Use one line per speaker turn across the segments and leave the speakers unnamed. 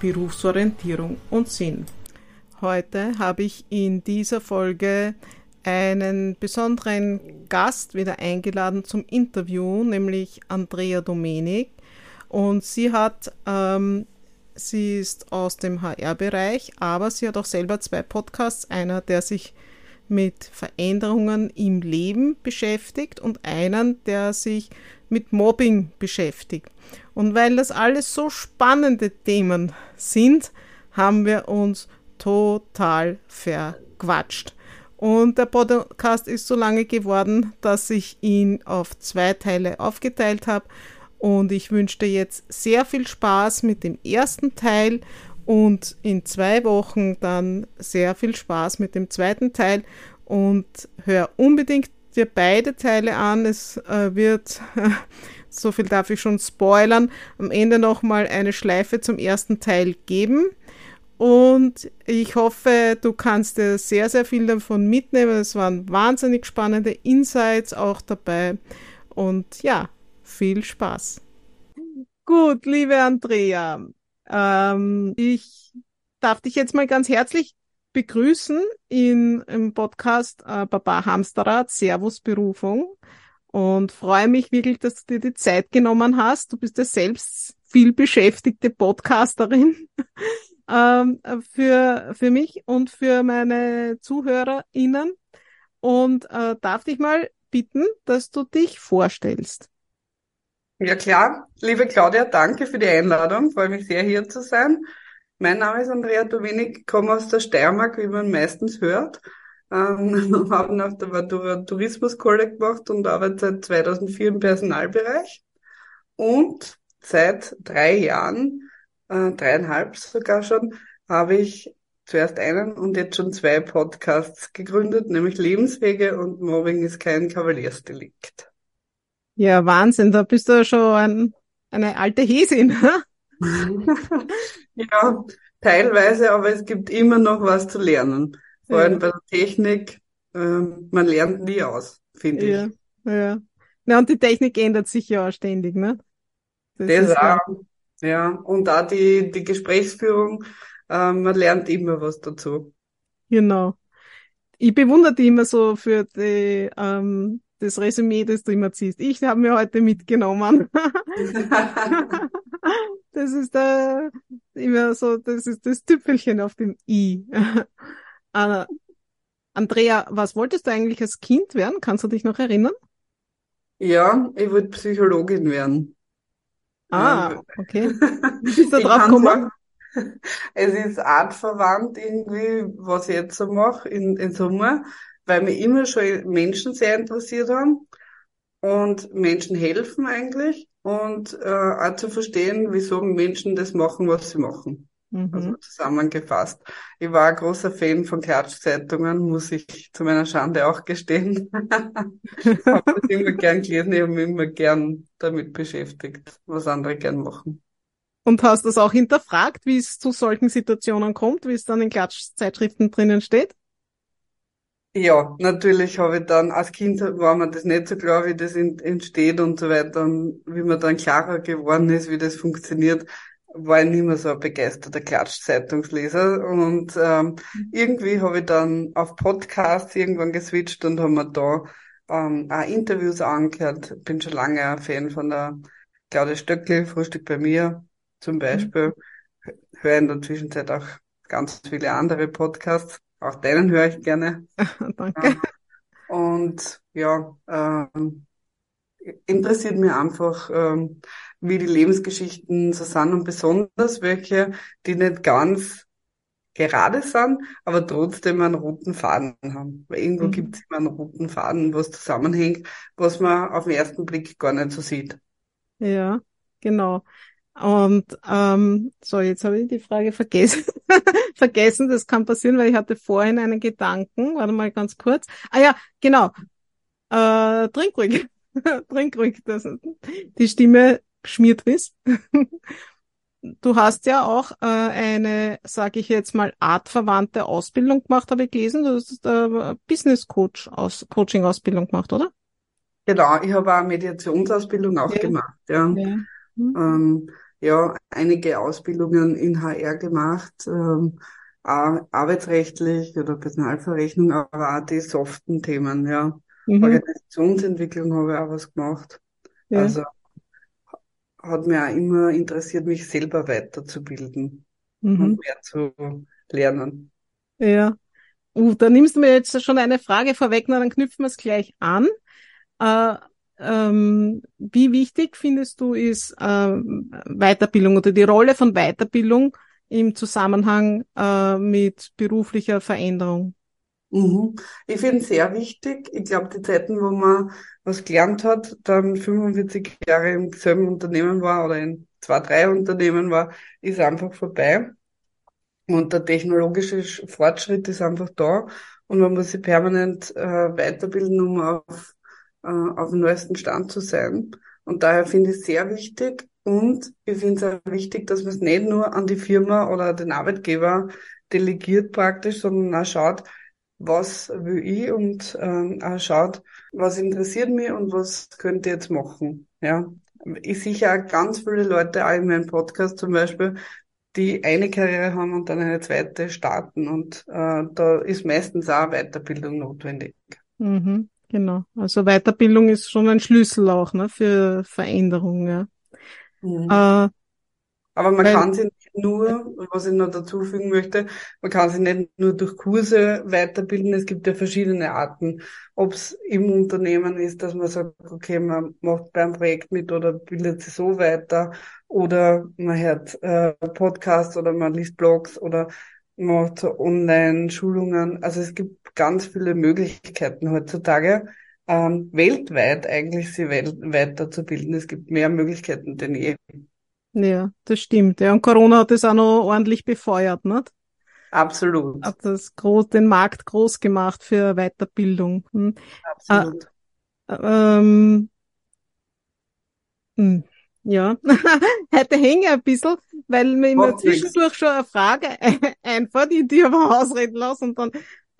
Berufsorientierung und Sinn. Heute habe ich in dieser Folge einen besonderen Gast wieder eingeladen zum Interview, nämlich Andrea Domenik. Und sie hat, ähm, sie ist aus dem HR-Bereich, aber sie hat auch selber zwei Podcasts. Einer, der sich mit Veränderungen im Leben beschäftigt und einen, der sich mit Mobbing beschäftigt. Und weil das alles so spannende Themen sind, haben wir uns total verquatscht. Und der Podcast ist so lange geworden, dass ich ihn auf zwei Teile aufgeteilt habe. Und ich wünsche dir jetzt sehr viel Spaß mit dem ersten Teil und in zwei Wochen dann sehr viel Spaß mit dem zweiten Teil. Und hör unbedingt dir beide Teile an. Es äh, wird so viel darf ich schon spoilern, am Ende nochmal eine Schleife zum ersten Teil geben. Und ich hoffe, du kannst dir sehr, sehr viel davon mitnehmen. Es waren wahnsinnig spannende Insights auch dabei. Und ja, viel Spaß. Gut, liebe Andrea, ähm, ich darf dich jetzt mal ganz herzlich begrüßen in, im Podcast äh, Baba Hamsterrad Servus Berufung und freue mich wirklich, dass du dir die Zeit genommen hast. Du bist ja selbst viel beschäftigte Podcasterin ähm, für, für mich und für meine ZuhörerInnen und äh, darf dich mal bitten, dass du dich vorstellst.
Ja klar, liebe Claudia, danke für die Einladung. Freue mich sehr, hier zu sein. Mein Name ist Andrea Dowenig, komme aus der Steiermark, wie man meistens hört ähm, habe nach der Matura Tourismuskolle gemacht und arbeite seit 2004 im Personalbereich. Und seit drei Jahren, äh, dreieinhalb sogar schon, habe ich zuerst einen und jetzt schon zwei Podcasts gegründet, nämlich Lebenswege und Mobbing ist kein Kavaliersdelikt.
Ja, Wahnsinn, da bist du schon ein, eine alte Häsin.
ja, teilweise, aber es gibt immer noch was zu lernen. Vor allem bei der Technik, äh, man lernt nie aus, finde
ja, ich. Ja. ja, und die Technik ändert sich ja auch ständig, ne?
Das, das ist auch, ja. ja. Und auch die, die Gesprächsführung, äh, man lernt immer was dazu.
Genau. Ich bewundere dich immer so für die, ähm, das Resümee, das du immer ziehst. Ich habe mir heute mitgenommen. das ist da immer so, das ist das Tüpfelchen auf dem I. Uh, Andrea, was wolltest du eigentlich als Kind werden? Kannst du dich noch erinnern?
Ja, ich wollte Psychologin werden.
Ah, okay. Wie bist du drauf gekommen?
Es ist artverwandt irgendwie, was ich jetzt so mache in, in Sommer, weil mich immer schon Menschen sehr interessiert haben und Menschen helfen eigentlich und äh, auch zu verstehen, wieso Menschen das machen, was sie machen. Mhm. Also zusammengefasst. Ich war ein großer Fan von Klatschzeitungen, muss ich zu meiner Schande auch gestehen. habe das immer gern gelesen, ich habe mich immer gern damit beschäftigt, was andere gern machen.
Und hast das auch hinterfragt, wie es zu solchen Situationen kommt, wie es dann in Klatschzeitschriften drinnen steht?
Ja, natürlich habe ich dann, als Kind war mir das nicht so klar, wie das entsteht und so weiter. Und wie man dann klarer geworden ist, wie das funktioniert, war ich nicht mehr so ein begeisterter Klatschzeitungsleser und ähm, mhm. irgendwie habe ich dann auf Podcasts irgendwann geswitcht und habe mir da ähm, auch Interviews angehört. Bin schon lange ein Fan von der Claudia Stöckli, Frühstück bei mir zum Beispiel. Mhm. Höre in der Zwischenzeit auch ganz viele andere Podcasts. Auch deinen höre ich gerne.
Danke. Ähm,
und ja, ähm, interessiert mich einfach, ähm, wie die Lebensgeschichten so sind und besonders welche, die nicht ganz gerade sind, aber trotzdem einen roten Faden haben. Weil irgendwo mhm. gibt es immer einen roten Faden, was zusammenhängt, was man auf den ersten Blick gar nicht so sieht.
Ja, genau. Und ähm, so, jetzt habe ich die Frage vergessen. vergessen, das kann passieren, weil ich hatte vorhin einen Gedanken. Warte mal ganz kurz. Ah ja, genau. Äh, trink ruhig. trink ruhig, dass die Stimme geschmiert ist. du hast ja auch äh, eine, sage ich jetzt mal, artverwandte Ausbildung gemacht, habe ich gelesen. Du hast äh, Business Coach aus Coaching Ausbildung gemacht, oder?
Genau, ich habe auch eine Mediationsausbildung auch ja. gemacht, ja. Ja. Mhm. Ähm, ja, einige Ausbildungen in HR gemacht, ähm, arbeitsrechtlich oder Personalverrechnung, aber auch die soften Themen, ja. Mhm. Organisationsentwicklung habe ich auch was gemacht. Ja. Also hat mir auch immer interessiert, mich selber weiterzubilden mhm. und mehr zu lernen.
Ja. Uh, da nimmst du mir jetzt schon eine Frage vorweg, na, dann knüpfen wir es gleich an. Äh, ähm, wie wichtig findest du ist äh, Weiterbildung oder die Rolle von Weiterbildung im Zusammenhang äh, mit beruflicher Veränderung?
Mhm. Ich finde es sehr wichtig. Ich glaube, die Zeiten, wo man was gelernt hat, dann 45 Jahre im selben Unternehmen war oder in zwei, drei Unternehmen war, ist einfach vorbei. Und der technologische Fortschritt ist einfach da und man muss sich permanent äh, weiterbilden, um auf, äh, auf dem neuesten Stand zu sein. Und daher finde ich es sehr wichtig und ich finde es auch wichtig, dass man es nicht nur an die Firma oder den Arbeitgeber delegiert praktisch, sondern auch schaut, was will ich und ähm, auch schaut, was interessiert mich und was könnt ihr jetzt machen. Ja, ich sehe auch ganz viele Leute, auch in meinem Podcast zum Beispiel, die eine Karriere haben und dann eine zweite starten und äh, da ist meistens auch Weiterbildung notwendig.
Mhm, genau, also Weiterbildung ist schon ein Schlüssel auch ne, für Veränderung. Ja. Mhm. Äh,
aber man Weil, kann sie nicht nur, was ich noch dazu fügen möchte, man kann sich nicht nur durch Kurse weiterbilden. Es gibt ja verschiedene Arten. Ob es im Unternehmen ist, dass man sagt, okay, man macht beim Projekt mit oder bildet sich so weiter oder man hört äh, Podcasts oder man liest Blogs oder macht so Online-Schulungen. Also es gibt ganz viele Möglichkeiten heutzutage, ähm, weltweit eigentlich sie weiterzubilden. Es gibt mehr Möglichkeiten denn je.
Ja, das stimmt. Ja, und Corona hat das auch noch ordentlich befeuert, nicht?
Absolut.
Hat das groß, den Markt groß gemacht für Weiterbildung. Hm.
Absolut.
Äh, ähm, hm. Ja, heute hänge ein bisschen, weil mir immer zwischendurch schon eine Frage einfällt, die dir aber ausreden lassen und dann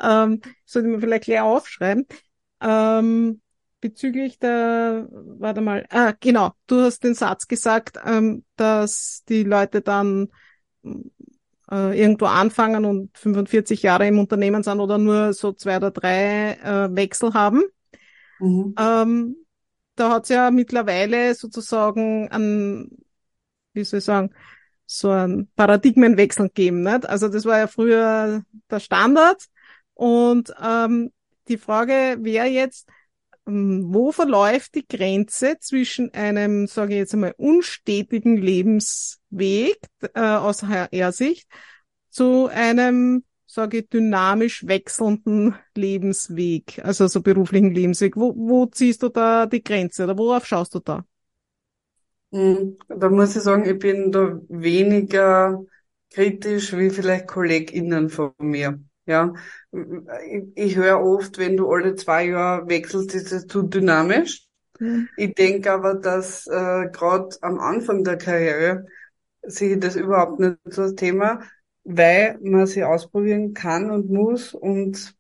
ähm, sollte ich mir vielleicht gleich aufschreiben. Ähm, bezüglich der, warte mal, ah, genau, du hast den Satz gesagt, ähm, dass die Leute dann äh, irgendwo anfangen und 45 Jahre im Unternehmen sind oder nur so zwei oder drei äh, Wechsel haben. Mhm. Ähm, da hat es ja mittlerweile sozusagen ein, wie soll ich sagen, so ein Paradigmenwechsel gegeben. Nicht? Also das war ja früher der Standard. Und ähm, die Frage wäre jetzt, ähm, wo verläuft die Grenze zwischen einem, sage ich jetzt einmal, unstetigen Lebensweg äh, aus HR-Sicht zu einem, sage ich, dynamisch wechselnden Lebensweg, also so beruflichen Lebensweg? Wo, wo ziehst du da die Grenze oder worauf schaust du da?
Hm, da muss ich sagen, ich bin da weniger kritisch wie vielleicht KollegInnen von mir. Ja, ich, ich höre oft, wenn du alle zwei Jahre wechselst, ist es zu dynamisch. Mhm. Ich denke aber, dass äh, gerade am Anfang der Karriere sehe ich das überhaupt nicht so das Thema, weil man sie ausprobieren kann und muss und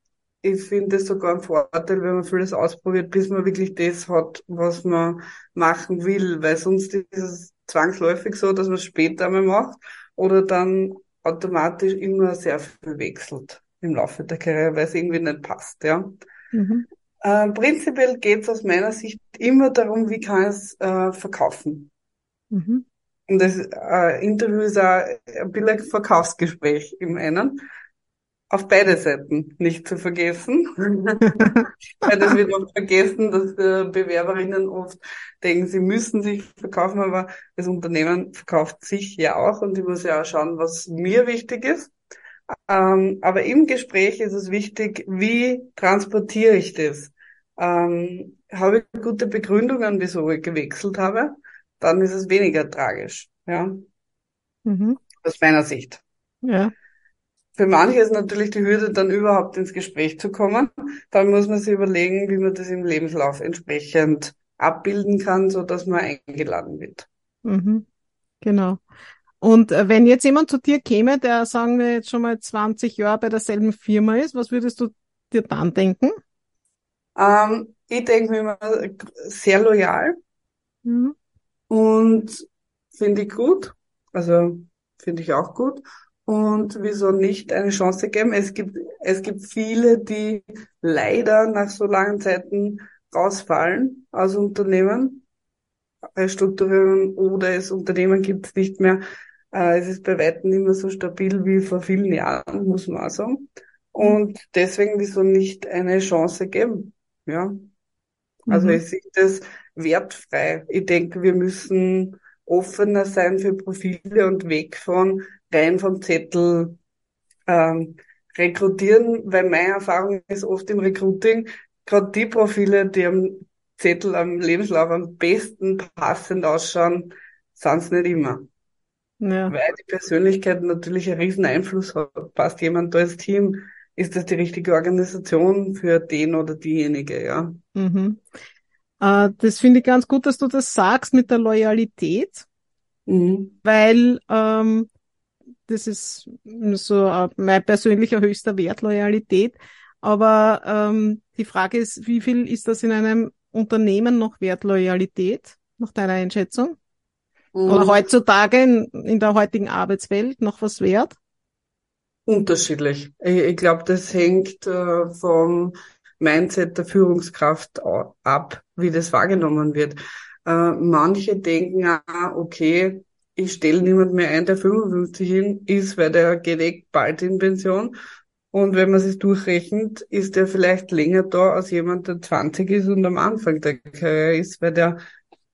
ich finde es sogar ein Vorteil, wenn man vieles ausprobiert, bis man wirklich das hat, was man machen will, weil sonst ist es zwangsläufig so, dass man es später einmal macht oder dann automatisch immer sehr viel wechselt im Laufe der Karriere, weil es irgendwie nicht passt, ja. Mhm. Äh, prinzipiell geht es aus meiner Sicht immer darum, wie kann ich es äh, verkaufen. Mhm. Und das äh, Interview ist auch ein ein Verkaufsgespräch im einen. Auf beide Seiten nicht zu vergessen. Weil das wird oft vergessen, dass äh, Bewerberinnen oft denken, sie müssen sich verkaufen, aber das Unternehmen verkauft sich ja auch und ich muss ja auch schauen, was mir wichtig ist. Ähm, aber im Gespräch ist es wichtig, wie transportiere ich das? Ähm, habe ich gute Begründungen, wieso ich gewechselt habe? dann ist es weniger tragisch, ja.
Mhm.
Aus meiner Sicht.
Ja.
Für manche ist natürlich die Hürde, dann überhaupt ins Gespräch zu kommen. Dann muss man sich überlegen, wie man das im Lebenslauf entsprechend abbilden kann, so dass man eingeladen wird.
Mhm. Genau. Und äh, wenn jetzt jemand zu dir käme, der sagen wir jetzt schon mal 20 Jahre bei derselben Firma ist, was würdest du dir dann denken?
Ähm, ich denke mir immer sehr loyal
Mhm.
und finde ich gut. Also finde ich auch gut. Und wieso nicht eine Chance geben? Es gibt, es gibt viele, die leider nach so langen Zeiten rausfallen aus Unternehmen, Restrukturierungen oder das Unternehmen gibt es nicht mehr. Äh, es ist bei weitem nicht mehr so stabil wie vor vielen Jahren, muss man auch sagen. Und deswegen wieso nicht eine Chance geben? Ja. Also
Mhm.
ich sehe das wertfrei. Ich denke, wir müssen offener sein für Profile und weg von rein vom Zettel ähm, rekrutieren, weil meine Erfahrung ist oft im Recruiting, gerade die Profile, die am Zettel, am Lebenslauf am besten passend ausschauen, sind es nicht immer.
Ja.
Weil die Persönlichkeit natürlich einen riesen Einfluss hat. Passt jemand da ins Team? Ist das die richtige Organisation für den oder diejenige, ja?
Mhm. Äh, das finde ich ganz gut, dass du das sagst mit der Loyalität,
Mhm.
weil ähm, das ist so äh, mein persönlicher höchster Wert, Loyalität. Aber ähm, die Frage ist, wie viel ist das in einem Unternehmen noch wert, Loyalität, nach deiner Einschätzung? Oder
Mhm.
heutzutage in, in der heutigen Arbeitswelt noch was wert?
Unterschiedlich. Ich, ich glaube, das hängt äh, vom Mindset der Führungskraft ab, wie das wahrgenommen wird. Äh, manche denken, ah, okay, ich stelle niemand mehr ein, der 55 hin ist, weil der geht eh bald in Pension. Und wenn man sich durchrechnet, ist der vielleicht länger da als jemand, der 20 ist und am Anfang der Karriere ist, weil der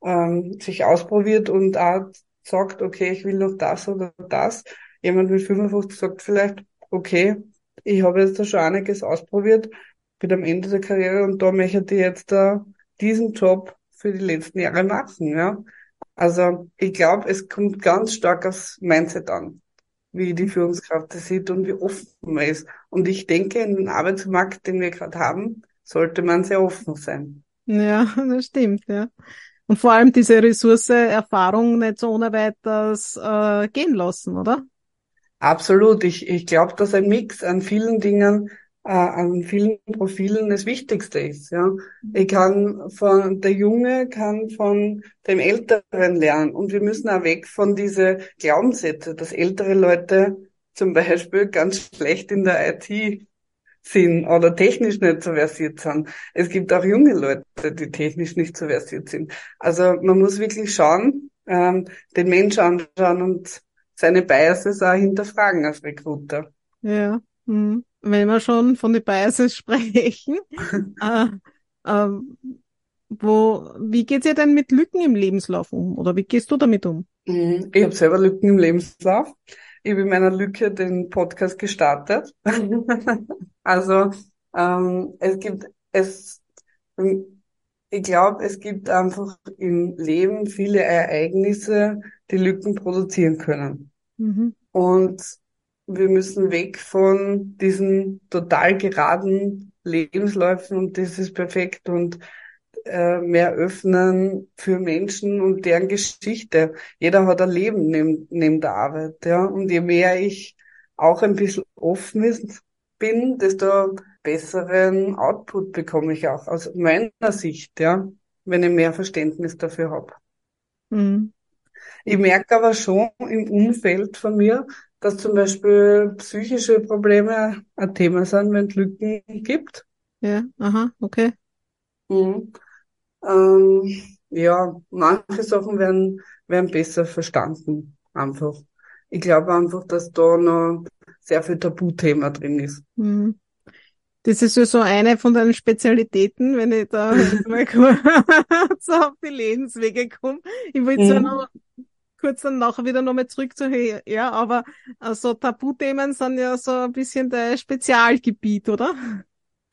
ähm, sich ausprobiert und auch sagt, okay, ich will noch das oder das. Jemand mit 55 sagt vielleicht, okay, ich habe jetzt da schon einiges ausprobiert, bin am Ende der Karriere und da möchte ich jetzt da diesen Job für die letzten Jahre machen, ja. Also ich glaube, es kommt ganz stark aufs Mindset an, wie die Führungskraft das sieht und wie offen man ist. Und ich denke, in dem Arbeitsmarkt, den wir gerade haben, sollte man sehr offen sein.
Ja, das stimmt, ja. Und vor allem diese Ressource Erfahrung nicht so ohne weiteres äh, gehen lassen, oder?
Absolut. Ich, ich glaube, dass ein Mix an vielen Dingen, äh, an vielen Profilen das Wichtigste ist. Ja, ich kann von der Junge kann von dem Älteren lernen und wir müssen auch weg von diese Glaubenssätze, dass ältere Leute zum Beispiel ganz schlecht in der IT sind oder technisch nicht so versiert sind. Es gibt auch junge Leute, die technisch nicht so versiert sind. Also man muss wirklich schauen, ähm, den Mensch anschauen und seine Biases auch hinterfragen als Recruiter.
Ja. Mhm. Wenn wir schon von den Biases sprechen, äh, ähm, wo, wie geht's dir denn mit Lücken im Lebenslauf um? Oder wie gehst du damit um?
Mhm. Ich habe selber Lücken im Lebenslauf. Ich habe in meiner Lücke den Podcast gestartet. Also ähm, es gibt es, ich glaube, es gibt einfach im Leben viele Ereignisse, die Lücken produzieren können.
Mhm.
Und wir müssen weg von diesen total geraden Lebensläufen und das ist perfekt und äh, mehr öffnen für Menschen und deren Geschichte. Jeder hat ein Leben neben, neben der Arbeit, ja. Und je mehr ich auch ein bisschen offen bin, desto besseren Output bekomme ich auch aus meiner Sicht, ja, wenn ich mehr Verständnis dafür habe.
Mhm.
Ich merke aber schon im Umfeld von mir, dass zum Beispiel psychische Probleme ein Thema sind, wenn es Lücken gibt.
Ja, aha, okay.
Mhm. Ähm, ja, manche Sachen werden, werden besser verstanden, einfach. Ich glaube einfach, dass da noch sehr viel Tabuthema drin ist.
Mhm. Das ist ja so eine von deinen Spezialitäten, wenn ich da mal kurz auf die Lebenswege komme. Ich will zwar
Mhm.
noch kurz dann nachher wieder nochmal zurück zu, hey, ja, aber äh, so Tabuthemen sind ja so ein bisschen dein Spezialgebiet, oder?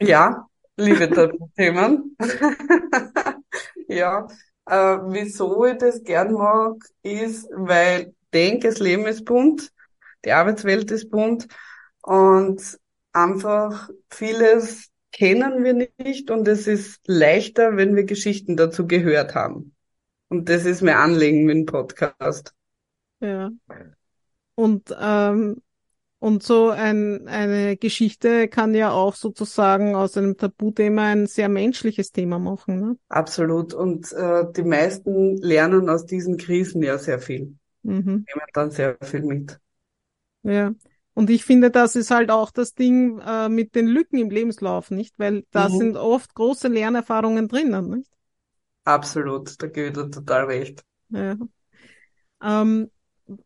Ja, liebe Tabuthemen. Ja, Äh, wieso ich das gern mag, ist, weil ich denke, das Leben ist bunt, die Arbeitswelt ist bunt und einfach vieles kennen wir nicht und es ist leichter, wenn wir Geschichten dazu gehört haben. Und das ist mir Anliegen mit dem Podcast.
Ja. Und, ähm, und so ein, eine Geschichte kann ja auch sozusagen aus einem Tabuthema ein sehr menschliches Thema machen. Ne?
Absolut. Und äh, die meisten lernen aus diesen Krisen ja sehr viel. Mhm. Nehmen dann sehr viel mit.
Ja. Und ich finde, das ist halt auch das Ding äh, mit den Lücken im Lebenslauf, nicht? Weil da mhm. sind oft große Lernerfahrungen drinnen, nicht?
Absolut, da gebe ich dir total recht.
Ja. Ähm,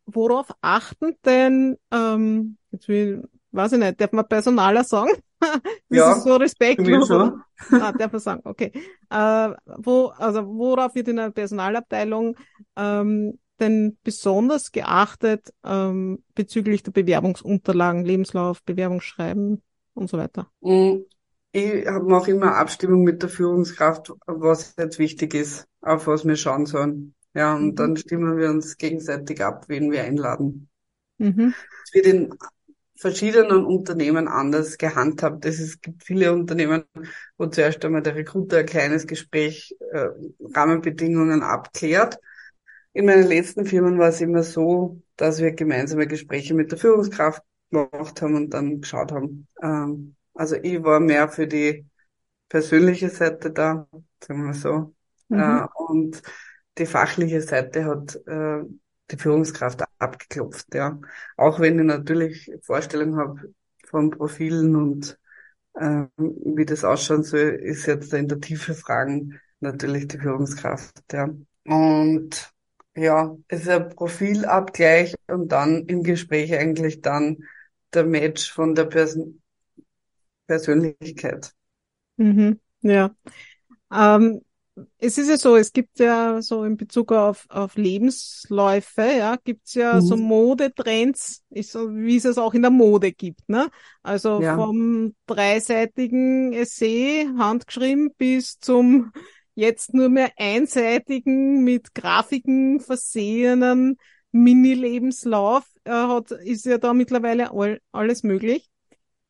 worauf achten denn, ähm, jetzt will, weiß ich nicht, darf man Personaler sagen? das ja, ist so respektlos. So. ah, darf man sagen, okay. Äh, wo, also worauf wird in einer Personalabteilung ähm, denn besonders geachtet ähm, bezüglich der Bewerbungsunterlagen, Lebenslauf, Bewerbungsschreiben und so weiter?
Ich mache immer Abstimmung mit der Führungskraft, was jetzt wichtig ist, auf was wir schauen sollen. Ja, und mhm. dann stimmen wir uns gegenseitig ab, wen wir einladen. Mhm. Es wird in verschiedenen Unternehmen anders gehandhabt. Es gibt viele Unternehmen, wo zuerst einmal der Recruiter ein kleines Gespräch, äh, Rahmenbedingungen abklärt in meinen letzten Firmen war es immer so, dass wir gemeinsame Gespräche mit der Führungskraft gemacht haben und dann geschaut haben. Ähm, also ich war mehr für die persönliche Seite da, sagen wir so. Mhm. Äh, und die fachliche Seite hat äh, die Führungskraft abgeklopft, ja. Auch wenn ich natürlich Vorstellungen habe von Profilen und äh, wie das ausschauen soll, ist jetzt in der Tiefe Fragen natürlich die Führungskraft, ja. Und ja, es ist ein Profilabgleich und dann im Gespräch eigentlich dann der Match von der Person Persönlichkeit.
Mhm, ja. Ähm, es ist ja so, es gibt ja so in Bezug auf, auf Lebensläufe, ja, gibt's ja mhm. so Modetrends, so, wie es es auch in der Mode gibt, ne? Also ja. vom dreiseitigen Essay, handgeschrieben, bis zum jetzt nur mehr einseitigen, mit Grafiken versehenen Mini-Lebenslauf äh, hat, ist ja da mittlerweile all, alles möglich.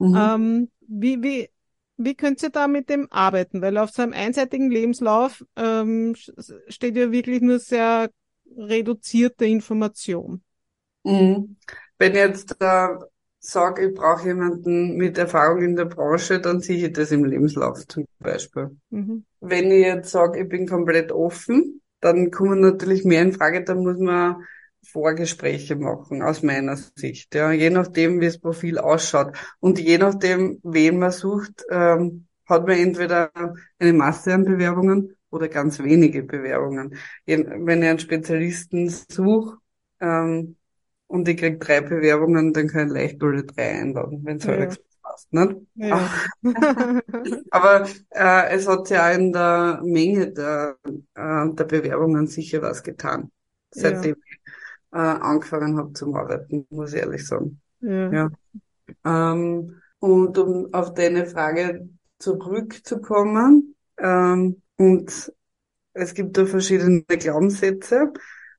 Mhm. Ähm, wie, wie, wie könnt ihr da mit dem arbeiten? Weil auf so einem einseitigen Lebenslauf ähm, steht ja wirklich nur sehr reduzierte Information.
Mhm. Wenn jetzt äh, sage, ich brauche jemanden mit Erfahrung in der Branche, dann sehe ich das im Lebenslauf zum Beispiel. Mhm. Wenn ich jetzt sage, ich bin komplett offen, dann kommen natürlich mehr in Frage, dann muss man Vorgespräche machen, aus meiner Sicht. Ja, je nachdem, wie das Profil ausschaut. Und je nachdem, wen man sucht, ähm, hat man entweder eine Masse an Bewerbungen oder ganz wenige Bewerbungen. Wenn ich einen Spezialisten suche, ähm, und ich krieg drei Bewerbungen, dann kann ich leicht alle drei einladen, wenn es ja. halbwegs passt. Nicht? Ja. Aber äh, es hat ja in der Menge der, äh, der Bewerbungen sicher was getan, seitdem ja. Äh, angefangen habe zum Arbeiten, muss ich ehrlich sagen. Ja. ja. Ähm, und um auf deine Frage zurückzukommen, ähm, und es gibt da verschiedene Glaubenssätze.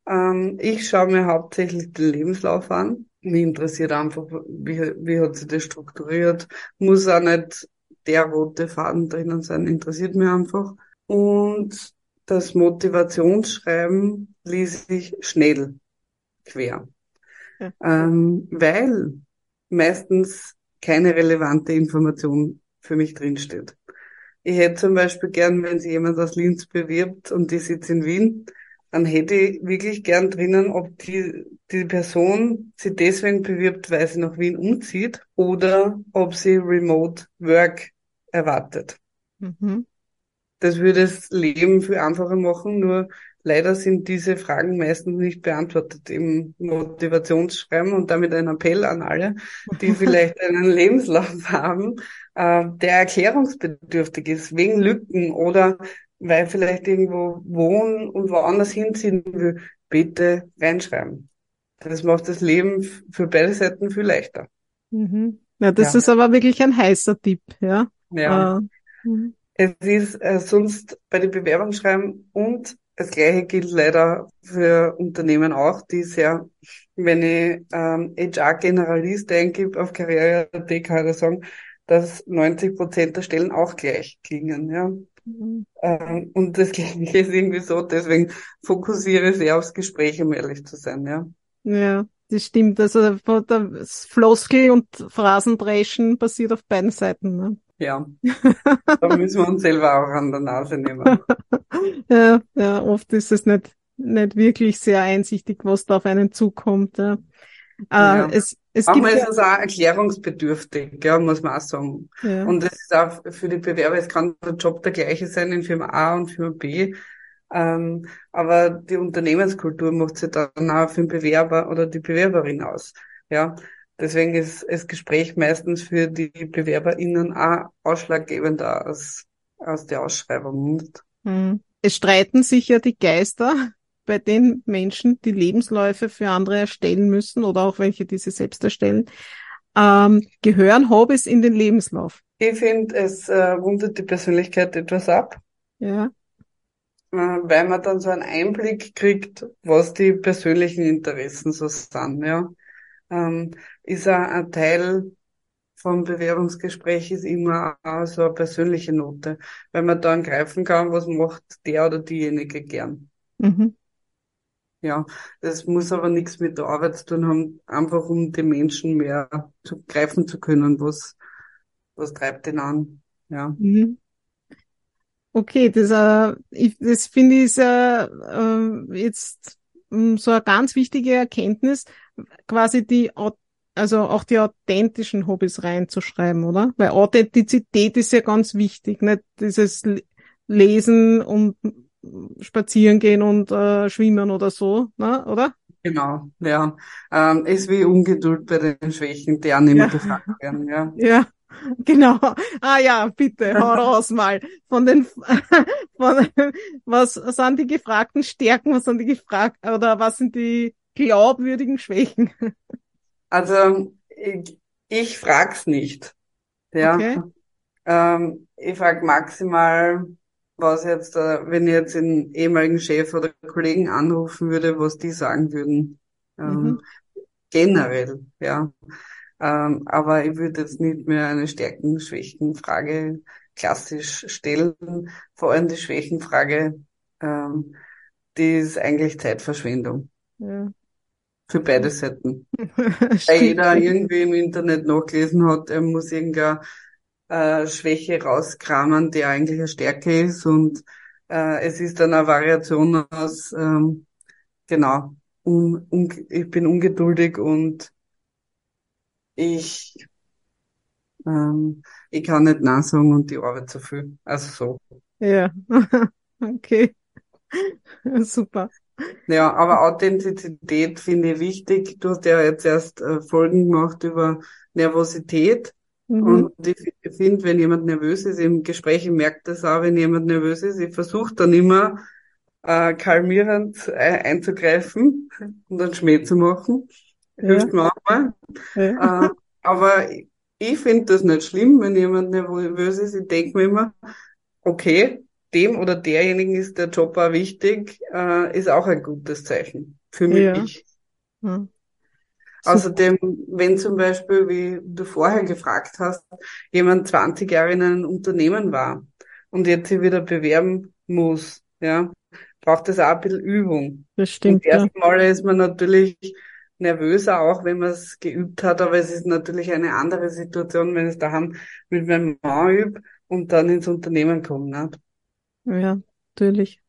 Ähm, ich schaue mir hauptsächlich den Lebenslauf an. Mich interessiert einfach, wie, wie hat sich das strukturiert. Muss auch nicht der rote Faden drinnen sein, interessiert mich einfach. Und das Motivationsschreiben lese ich schnell quer. Ja. Ähm, weil meistens keine relevante Information für mich drinsteht. Ich hätte zum Beispiel gern, wenn sich jemand aus Linz bewirbt und die sitzt in Wien, dann hätte ich wirklich gern drinnen, ob die, die Person sie deswegen bewirbt, weil sie nach Wien umzieht oder ob sie Remote Work erwartet. Mhm. Das würde das Leben viel einfacher machen, nur leider sind diese Fragen meistens nicht beantwortet im Motivationsschreiben und damit ein Appell an alle, die vielleicht einen Lebenslauf haben, äh, der erklärungsbedürftig ist, wegen Lücken oder weil vielleicht irgendwo wohnen und woanders hinziehen will, bitte reinschreiben. Das macht das Leben für beide Seiten viel leichter.
Mhm. Ja, das ja. ist aber wirklich ein heißer Tipp, ja.
Ja. Äh, mhm. Es ist äh, sonst bei den Bewerbungsschreiben und das Gleiche gilt leider für Unternehmen auch, die sehr, wenn ich ähm, HR-Generalist eingebe auf Karriere.at, kann ich sagen, dass 90 Prozent der Stellen auch gleich klingen, ja. Mhm. Ähm, und das Gleiche ist irgendwie so, deswegen fokussiere ich sehr aufs Gespräch, um ehrlich zu sein, ja.
Ja, das stimmt. Also das Floskel und Phrasendreschen passiert auf beiden Seiten. Ne?
Ja, da müssen wir uns selber auch an der Nase nehmen.
ja, ja, oft ist es nicht, nicht wirklich sehr einsichtig, was da auf einen zukommt. Ja.
Äh, ja. es, es Manchmal gibt ist es auch erklärungsbedürftig, ja, muss man auch sagen. Ja. Und es ist auch für die Bewerber, es kann der Job der gleiche sein in Firma A und Firma B. Ähm, aber die Unternehmenskultur macht sich dann auch für den Bewerber oder die Bewerberin aus. Ja, deswegen ist das Gespräch meistens für die BewerberInnen auch ausschlaggebender als aus der Ausschreibung.
Hm. Es streiten sich ja die Geister bei den Menschen, die Lebensläufe für andere erstellen müssen oder auch welche, die sie selbst erstellen. Ähm, gehören Hobbys in den Lebenslauf?
Ich finde, es äh, rundet die Persönlichkeit etwas ab.
Ja.
Äh, weil man dann so einen Einblick kriegt, was die persönlichen Interessen so sind, ja. Ähm, ist auch ein Teil vom Bewerbungsgespräch ist immer auch so eine persönliche Note, weil man dann greifen kann, was macht der oder diejenige gern. Mhm. Ja, das muss aber nichts mit der Arbeit zu tun haben, einfach um den Menschen mehr zu greifen zu können, was, was treibt ihn an. Ja. Mhm.
Okay, das, äh, ich, das finde ich äh, äh, jetzt mh, so eine ganz wichtige Erkenntnis, quasi die, also auch die authentischen Hobbys reinzuschreiben, oder? Weil Authentizität ist ja ganz wichtig, nicht dieses Lesen und spazieren gehen und äh, schwimmen oder so, ne? oder?
Genau, ja. Ähm, ist wie Ungeduld bei den Schwächen, die auch nicht mehr ja. gefragt werden, ja.
Ja, genau. Ah ja, bitte, hau raus mal. Von den, von, was sind die gefragten Stärken, was sind die gefragt, oder was sind die glaubwürdigen Schwächen?
Also, ich, ich frag's nicht. Ja. Okay. Ähm, ich frag maximal, was jetzt, äh, wenn ich jetzt den ehemaligen Chef oder Kollegen anrufen würde, was die sagen würden. Ähm, mhm. Generell, ja. Ähm, aber ich würde jetzt nicht mehr eine Stärken-Schwächen-Frage klassisch stellen. Vor allem die Schwächenfrage, ähm, die ist eigentlich Zeitverschwendung. Ja. Für beide Seiten. Weil jeder irgendwie im Internet nachgelesen hat, er muss irgendeine äh, Schwäche rauskramen, die eigentlich eine Stärke ist und äh, es ist dann eine Variation aus, ähm, genau, un, un, ich bin ungeduldig und ich, ähm, ich kann nicht Nein sagen und die Arbeit zu viel. Also so.
Ja, okay. Super.
Ja, aber Authentizität finde ich wichtig. Du hast ja jetzt erst äh, Folgen gemacht über Nervosität. Mhm. Und ich finde, wenn jemand nervös ist, im Gespräch, ich merke das auch, wenn jemand nervös ist, ich versuche dann immer äh, kalmierend äh, einzugreifen und einen Schmäh zu machen. Ja. Hilft mir auch mal. Ja. Äh, aber ich finde das nicht schlimm, wenn jemand nervös ist. Ich denke mir immer, okay, dem oder derjenigen ist der Job auch wichtig, äh, ist auch ein gutes Zeichen für mich. Ja. Ja. Außerdem, wenn zum Beispiel, wie du vorher gefragt hast, jemand 20 Jahre in einem Unternehmen war und jetzt sich wieder bewerben muss, ja, braucht das auch ein bisschen Übung.
Das stimmt.
Und ersten ja. Mal ist man natürlich nervöser, auch wenn man es geübt hat, aber es ist natürlich eine andere Situation, wenn es daheim mit meinem Mann übt und dann ins Unternehmen kommt. Nicht?
Ja, natürlich.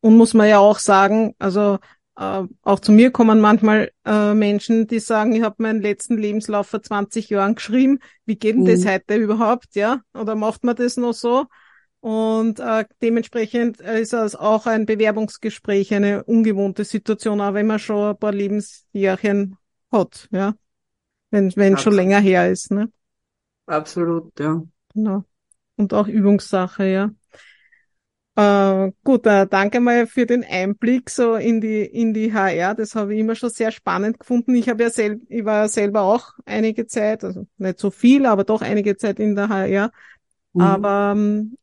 Und muss man ja auch sagen, also äh, auch zu mir kommen manchmal äh, Menschen, die sagen, ich habe meinen letzten Lebenslauf vor 20 Jahren geschrieben. Wie geht denn mhm. das heute überhaupt, ja? Oder macht man das noch so? Und äh, dementsprechend ist es auch ein Bewerbungsgespräch eine ungewohnte Situation, auch wenn man schon ein paar Lebensjährchen hat, ja. Wenn wenn schon länger her ist, ne?
Absolut, ja.
Genau. Und auch Übungssache, ja. Äh, gut, äh, danke mal für den Einblick so in die in die HR. Das habe ich immer schon sehr spannend gefunden. Ich habe ja selber, ich war ja selber auch einige Zeit, also nicht so viel, aber doch einige Zeit in der HR. Mhm. Aber ähm,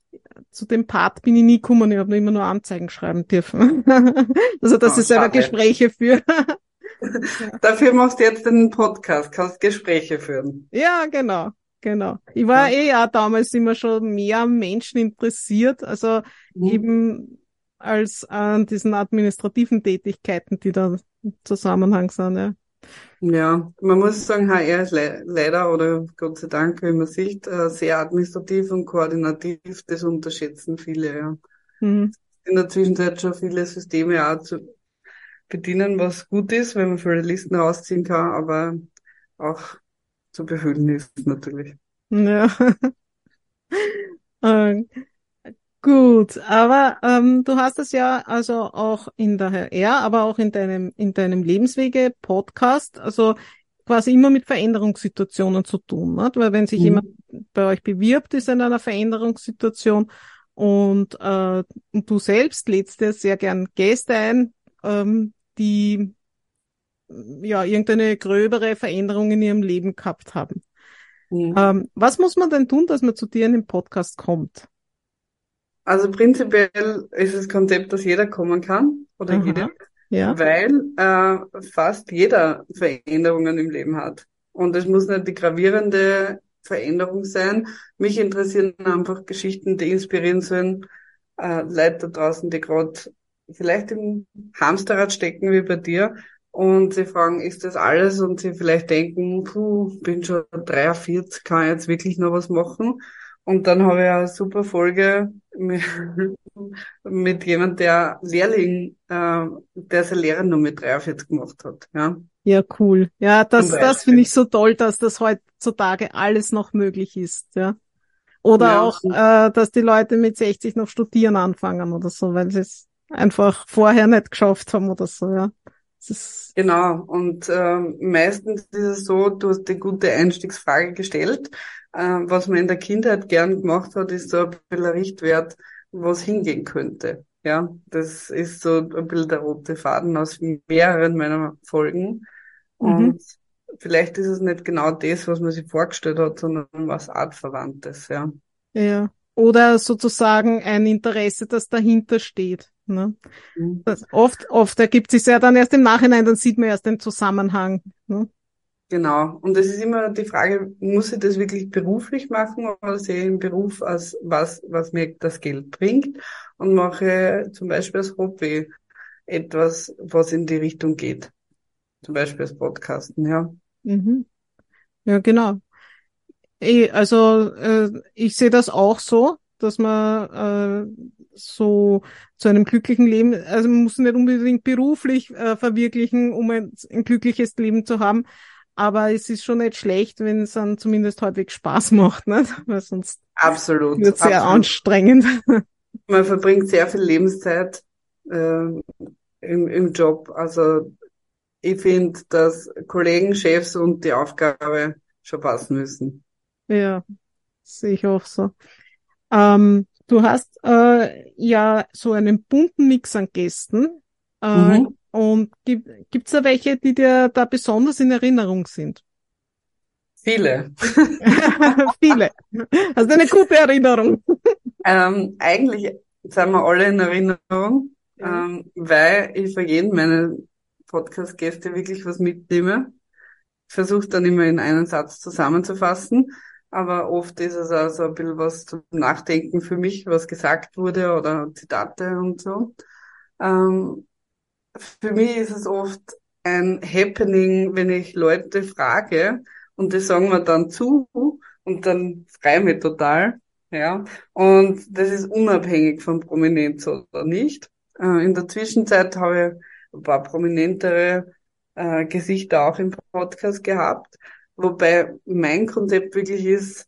zu dem Part bin ich nie gekommen. Ich habe immer nur Anzeigen schreiben dürfen. also, dass oh, ich selber Gespräche führe.
Dafür machst du jetzt einen Podcast, kannst Gespräche führen.
Ja, genau. Genau. Ich war ja. eh auch damals immer schon mehr am Menschen interessiert, also mhm. eben als an diesen administrativen Tätigkeiten, die da im Zusammenhang sind, ja.
Ja, man muss sagen, HR ist le leider oder Gott sei Dank, wie man sieht, äh, sehr administrativ und koordinativ. Das unterschätzen viele, ja. Mhm. In der Zwischenzeit schon viele Systeme auch zu bedienen, was gut ist, wenn man viele Listen rausziehen kann, aber auch zu befüllen ist natürlich.
Ja. äh, gut, aber ähm, du hast es ja also auch in der HR, aber auch in deinem in deinem Lebenswege-Podcast, also quasi immer mit Veränderungssituationen zu tun, nicht? weil wenn sich mhm. jemand bei euch bewirbt, ist er in einer Veränderungssituation und, äh, und du selbst lädst dir sehr gern Gäste ein, ähm, die ja irgendeine gröbere Veränderung in ihrem Leben gehabt haben. Mhm. Ähm, was muss man denn tun, dass man zu dir in den Podcast kommt?
Also prinzipiell ist das Konzept, dass jeder kommen kann oder Aha. jede, ja. weil äh, fast jeder Veränderungen im Leben hat. Und es muss nicht die gravierende Veränderung sein. Mich interessieren einfach Geschichten, die inspirieren sollen. Äh, Leute da draußen, die gerade vielleicht im Hamsterrad stecken wie bei dir und sie fragen, ist das alles? Und sie vielleicht denken, puh, bin schon 43, kann ich jetzt wirklich noch was machen? Und dann habe ich eine super Folge mit, mit jemand, der Lehrling, äh, der seine Lehre nur mit 43 gemacht hat. Ja,
ja cool. Ja, das, das finde ich so toll, dass das heutzutage alles noch möglich ist. Ja. Oder ja, auch, äh, dass die Leute mit 60 noch studieren anfangen oder so, weil sie es einfach vorher nicht geschafft haben oder so, ja.
Genau, und äh, meistens ist es so, du hast die gute Einstiegsfrage gestellt. Äh, was man in der Kindheit gern gemacht hat, ist so ein bisschen ein Richtwert, was hingehen könnte. Ja, das ist so ein bisschen der rote Faden aus mehreren meiner Folgen. Mhm. Und vielleicht ist es nicht genau das, was man sich vorgestellt hat, sondern was artverwandtes, ja.
Ja. Oder sozusagen ein Interesse, das dahinter steht. Ne? Mhm. Oft, oft ergibt sich ja dann erst im Nachhinein, dann sieht man erst den Zusammenhang. Ne?
Genau. Und es ist immer die Frage, muss ich das wirklich beruflich machen oder sehe ich den Beruf als was, was mir das Geld bringt und mache zum Beispiel als Hobby etwas, was in die Richtung geht. Zum Beispiel als Podcasten, ja.
Mhm. Ja, genau. Ich, also äh, ich sehe das auch so, dass man äh, so zu einem glücklichen Leben, also man muss nicht unbedingt beruflich äh, verwirklichen, um ein, ein, glückliches Leben zu haben, aber es ist schon nicht schlecht, wenn es dann zumindest halbwegs Spaß macht, ne? weil sonst
absolut,
wird sehr absolut. anstrengend.
Man verbringt sehr viel Lebenszeit äh, im, im Job, also ich finde, dass Kollegen, Chefs und die Aufgabe schon passen müssen.
Ja, sehe ich auch so. Ähm, Du hast äh, ja so einen bunten Mix an Gästen. Äh, mhm. Und gibt es da welche, die dir da besonders in Erinnerung sind?
Viele.
Viele. Hast du eine gute Erinnerung?
Ähm, eigentlich sind wir alle in Erinnerung, ja. ähm, weil ich für jeden meiner Podcast-Gäste wirklich was mitnehme. Versuche dann immer in einen Satz zusammenzufassen aber oft ist es auch so ein bisschen was zum Nachdenken für mich, was gesagt wurde oder Zitate und so. Ähm, für mich ist es oft ein Happening, wenn ich Leute frage und die sagen mir dann zu und dann freue ich mich total. Ja, und das ist unabhängig von Prominenz oder nicht. Äh, in der Zwischenzeit habe ich ein paar prominentere äh, Gesichter auch im Podcast gehabt. Wobei mein Konzept wirklich ist,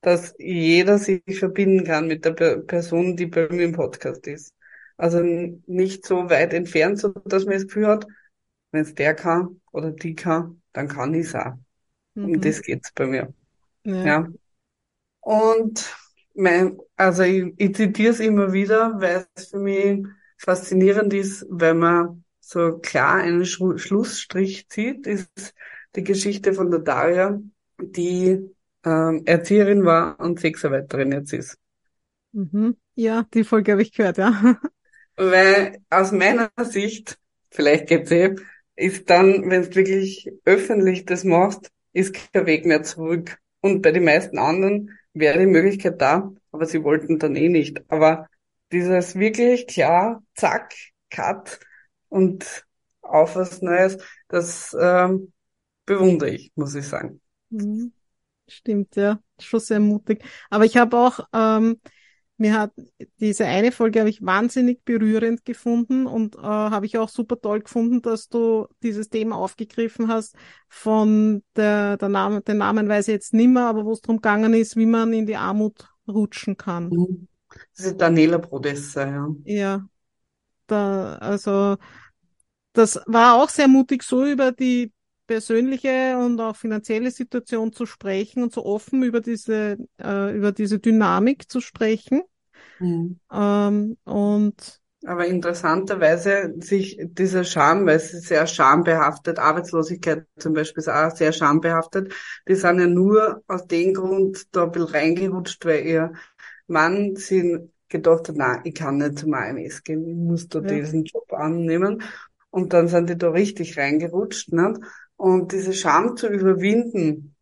dass jeder sich verbinden kann mit der Person, die bei mir im Podcast ist. Also nicht so weit entfernt, so dass man das Gefühl hat, wenn es der kann oder die kann, dann kann ich es auch. Mhm. Um das geht's bei mir. Ja. ja. Und mein, also ich, ich zitiere es immer wieder, weil es für mich faszinierend ist, wenn man so klar einen Schlussstrich zieht, ist die Geschichte von der Daria, die ähm, Erzieherin war und Sexarbeiterin jetzt ist.
Mhm. Ja, die Folge habe ich gehört, ja.
Weil aus meiner Sicht, vielleicht geht's eh, ist dann, wenn du wirklich öffentlich das machst, ist kein Weg mehr zurück. Und bei den meisten anderen wäre die Möglichkeit da, aber sie wollten dann eh nicht. Aber dieses wirklich klar, zack, cut und auf was Neues, das ähm, bewundere ich, muss ich sagen.
Mhm. Stimmt, ja, schon sehr mutig. Aber ich habe auch, ähm, mir hat diese eine Folge habe ich wahnsinnig berührend gefunden und äh, habe ich auch super toll gefunden, dass du dieses Thema aufgegriffen hast von der, der Name, den Namen weiß ich jetzt nimmer, aber wo es darum gegangen ist, wie man in die Armut rutschen kann.
Mhm. Das ist Daniela Brodessa, ja.
Ja, da, also das war auch sehr mutig, so über die persönliche und auch finanzielle Situation zu sprechen und so offen über diese, äh, über diese Dynamik zu sprechen. Mhm. Ähm, und
aber interessanterweise sich dieser Scham, weil es ist sehr schambehaftet, Arbeitslosigkeit zum Beispiel ist auch sehr schambehaftet, die sind ja nur aus dem Grund da ein bisschen reingerutscht, weil ihr Mann sie gedacht hat, na, ich kann nicht zum AMS gehen, ich muss da ja. diesen Job annehmen. Und dann sind die da richtig reingerutscht, nicht? Und diese Scham zu überwinden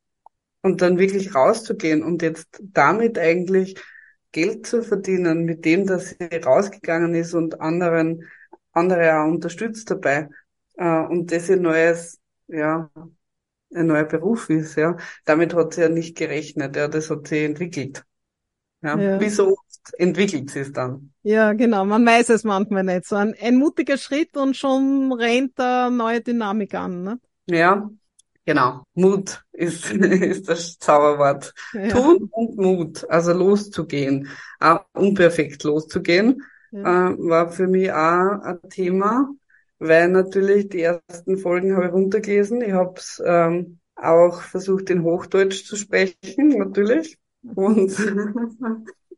und dann wirklich rauszugehen und jetzt damit eigentlich Geld zu verdienen, mit dem, dass sie rausgegangen ist und anderen, andere auch unterstützt dabei. Äh, und das ein neues, ja, ein neuer Beruf ist, ja. Damit hat sie ja nicht gerechnet, ja, das hat sie entwickelt. Ja. ja. Wieso entwickelt sie es dann?
Ja, genau. Man weiß es manchmal nicht. So ein, ein mutiger Schritt und schon rennt da neue Dynamik an, ne?
Ja, genau. Mut ist, ist das Zauberwort. Ja. Tun und Mut, also loszugehen, auch unperfekt loszugehen, ja. äh, war für mich auch ein Thema, weil natürlich die ersten Folgen habe ich runtergelesen. Ich habe es ähm, auch versucht, in Hochdeutsch zu sprechen, natürlich. Und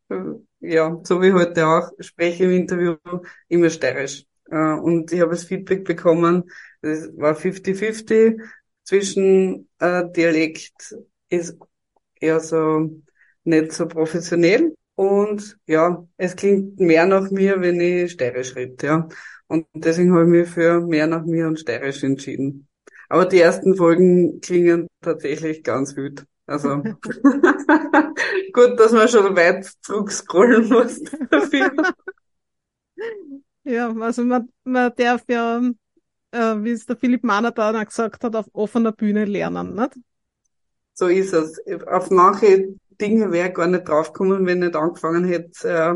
ja, so wie heute auch, spreche im Interview immer steirisch. Äh, und ich habe das Feedback bekommen, das war 50-50 zwischen äh, Dialekt ist eher so nicht so professionell und ja, es klingt mehr nach mir, wenn ich steirisch rede, ja. Und deswegen habe ich mich für mehr nach mir und steirisch entschieden. Aber die ersten Folgen klingen tatsächlich ganz gut. Also gut, dass man schon weit zurückscrollen muss.
ja, also man, man darf ja äh, wie es der Philipp Mahner da gesagt hat, auf offener Bühne lernen, nicht?
So ist es. Auf manche Dinge wäre gar nicht draufgekommen, wenn ich nicht angefangen hätte, äh,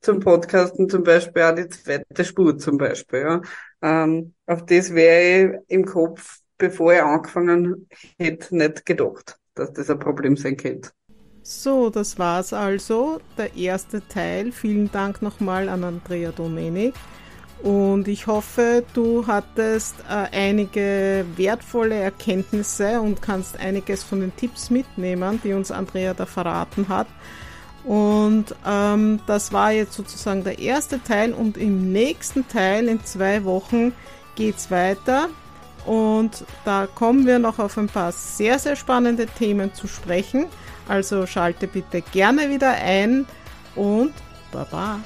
zum Podcasten zum Beispiel auch die zweite Spur zum Beispiel. Ja. Ähm, auf das wäre ich im Kopf, bevor ich angefangen hätte, nicht gedacht, dass das ein Problem sein könnte.
So, das war's also, der erste Teil. Vielen Dank nochmal an Andrea Domenik. Und ich hoffe, du hattest äh, einige wertvolle Erkenntnisse und kannst einiges von den Tipps mitnehmen, die uns Andrea da verraten hat. Und ähm, das war jetzt sozusagen der erste Teil und im nächsten Teil in zwei Wochen geht's weiter. Und da kommen wir noch auf ein paar sehr, sehr spannende Themen zu sprechen. Also schalte bitte gerne wieder ein und Baba.